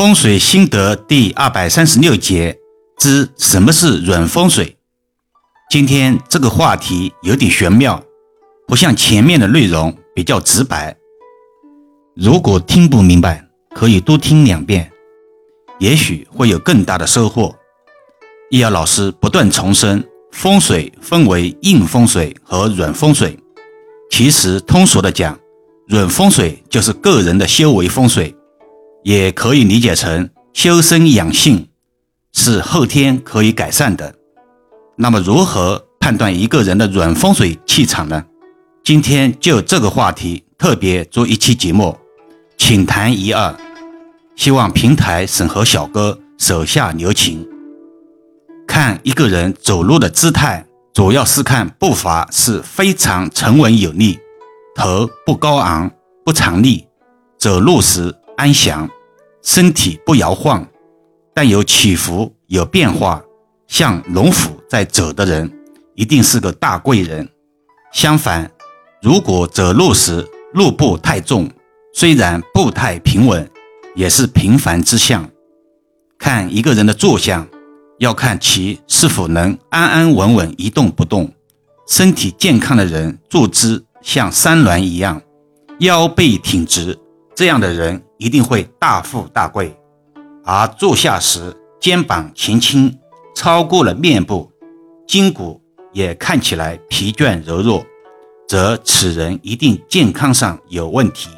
风水心得第二百三十六节之什么是软风水？今天这个话题有点玄妙，不像前面的内容比较直白。如果听不明白，可以多听两遍，也许会有更大的收获。易遥老师不断重申，风水分为硬风水和软风水。其实通俗的讲，软风水就是个人的修为风水。也可以理解成修身养性是后天可以改善的。那么，如何判断一个人的软风水气场呢？今天就这个话题特别做一期节目，请谈一二。希望平台审核小哥手下留情。看一个人走路的姿态，主要是看步伐是非常沉稳有力，头不高昂不长立，走路时。安详，身体不摇晃，但有起伏、有变化，像龙虎在走的人，一定是个大贵人。相反，如果走路时路步太重，虽然步态平稳，也是平凡之相。看一个人的坐相，要看其是否能安安稳稳一动不动。身体健康的人坐姿像山峦一样，腰背挺直。这样的人一定会大富大贵，而坐下时肩膀前倾，超过了面部，筋骨也看起来疲倦柔弱，则此人一定健康上有问题。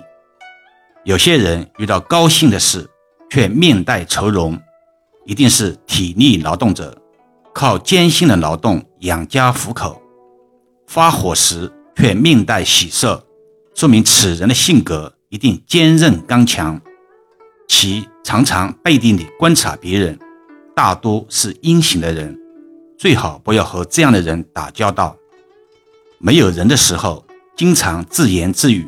有些人遇到高兴的事却面带愁容，一定是体力劳动者，靠艰辛的劳动养家糊口；发火时却面带喜色，说明此人的性格。一定坚韧刚强，其常常背地里观察别人，大多是阴险的人，最好不要和这样的人打交道。没有人的时候，经常自言自语，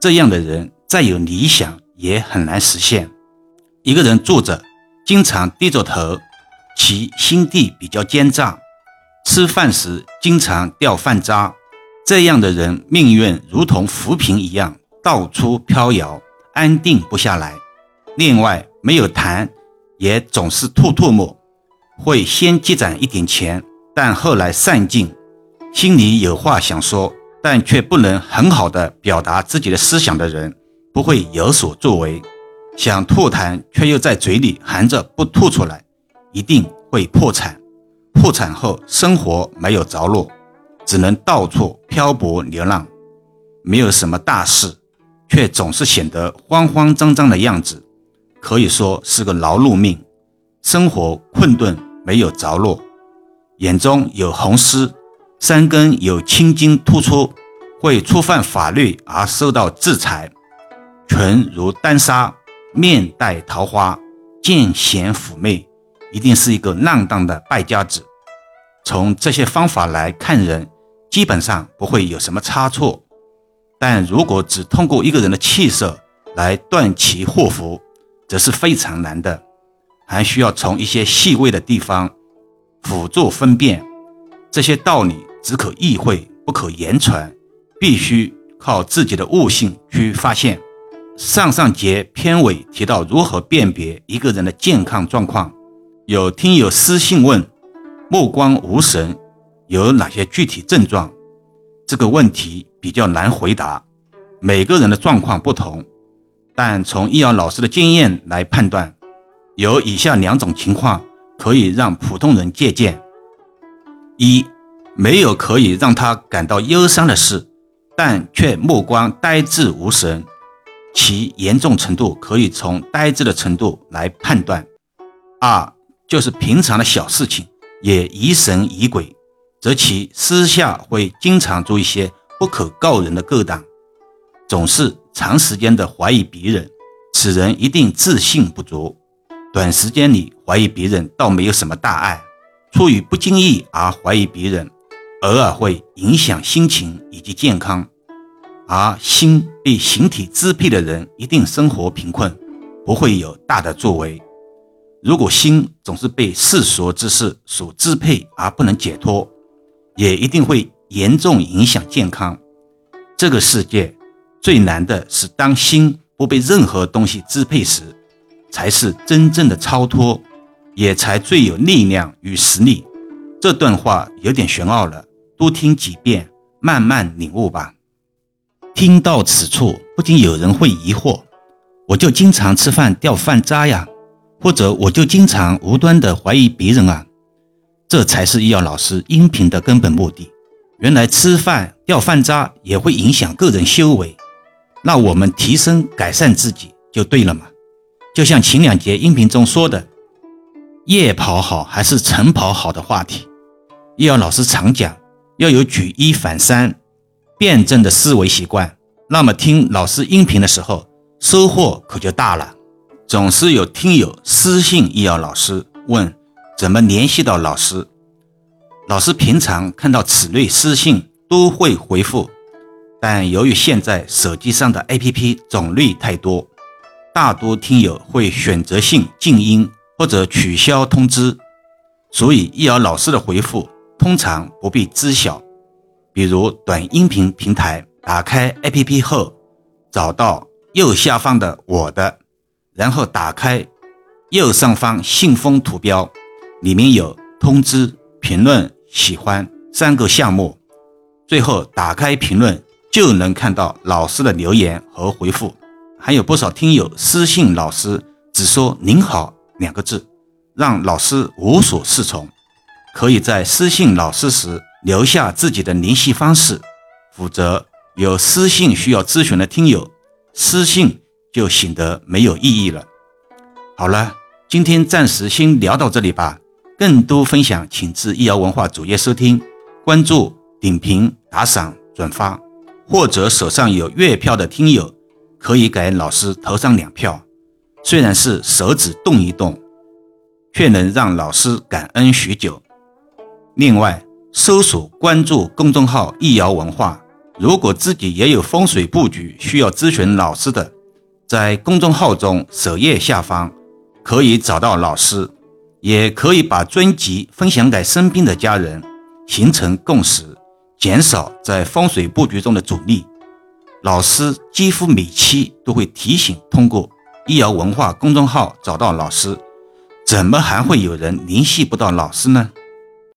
这样的人再有理想也很难实现。一个人坐着，经常低着头，其心地比较奸诈，吃饭时经常掉饭渣，这样的人命运如同浮萍一样。到处飘摇，安定不下来。另外，没有痰，也总是吐唾沫，会先积攒一点钱，但后来散尽。心里有话想说，但却不能很好的表达自己的思想的人，不会有所作为。想吐痰，却又在嘴里含着不吐出来，一定会破产。破产后，生活没有着落，只能到处漂泊流浪，没有什么大事。却总是显得慌慌张张的样子，可以说是个劳碌命，生活困顿，没有着落，眼中有红丝，三根有青筋突出，会触犯法律而受到制裁，唇如丹砂，面带桃花，见贤妩媚，一定是一个浪荡的败家子。从这些方法来看人，基本上不会有什么差错。但如果只通过一个人的气色来断其祸福，则是非常难的，还需要从一些细微的地方辅助分辨。这些道理只可意会，不可言传，必须靠自己的悟性去发现。上上节片尾提到如何辨别一个人的健康状况，有听友私信问：目光无神有哪些具体症状？这个问题比较难回答，每个人的状况不同，但从易遥老师的经验来判断，有以下两种情况可以让普通人借鉴：一，没有可以让他感到忧伤的事，但却目光呆滞无神，其严重程度可以从呆滞的程度来判断；二，就是平常的小事情也疑神疑鬼。则其私下会经常做一些不可告人的勾当，总是长时间的怀疑别人，此人一定自信不足。短时间里怀疑别人倒没有什么大碍，出于不经意而怀疑别人，偶尔会影响心情以及健康。而心被形体支配的人，一定生活贫困，不会有大的作为。如果心总是被世俗之事所支配而不能解脱，也一定会严重影响健康。这个世界最难的是当心不被任何东西支配时，才是真正的超脱，也才最有力量与实力。这段话有点玄奥了，多听几遍，慢慢领悟吧。听到此处，不禁有人会疑惑：我就经常吃饭掉饭渣呀，或者我就经常无端的怀疑别人啊？这才是医药老师音频的根本目的。原来吃饭掉饭渣也会影响个人修为，那我们提升改善自己就对了嘛？就像前两节音频中说的，夜跑好还是晨跑好的话题，医药老师常讲要有举一反三。辩证的思维习惯，那么听老师音频的时候收获可就大了。总是有听友私信易遥老师问怎么联系到老师，老师平常看到此类私信都会回复，但由于现在手机上的 APP 种类太多，大多听友会选择性静音或者取消通知，所以易遥老师的回复通常不必知晓。比如短音频平台，打开 APP 后，找到右下方的我的，然后打开右上方信封图标，里面有通知、评论、喜欢三个项目，最后打开评论就能看到老师的留言和回复。还有不少听友私信老师，只说“您好”两个字，让老师无所适从。可以在私信老师时。留下自己的联系方式，否则有私信需要咨询的听友，私信就显得没有意义了。好了，今天暂时先聊到这里吧。更多分享，请至易瑶文化主页收听、关注、点评、打赏、转发，或者手上有月票的听友，可以给老师投上两票。虽然是手指动一动，却能让老师感恩许久。另外。搜索关注公众号“易瑶文化”，如果自己也有风水布局需要咨询老师的，在公众号中首页下方可以找到老师，也可以把专辑分享给身边的家人，形成共识，减少在风水布局中的阻力。老师几乎每期都会提醒通过“易瑶文化”公众号找到老师，怎么还会有人联系不到老师呢？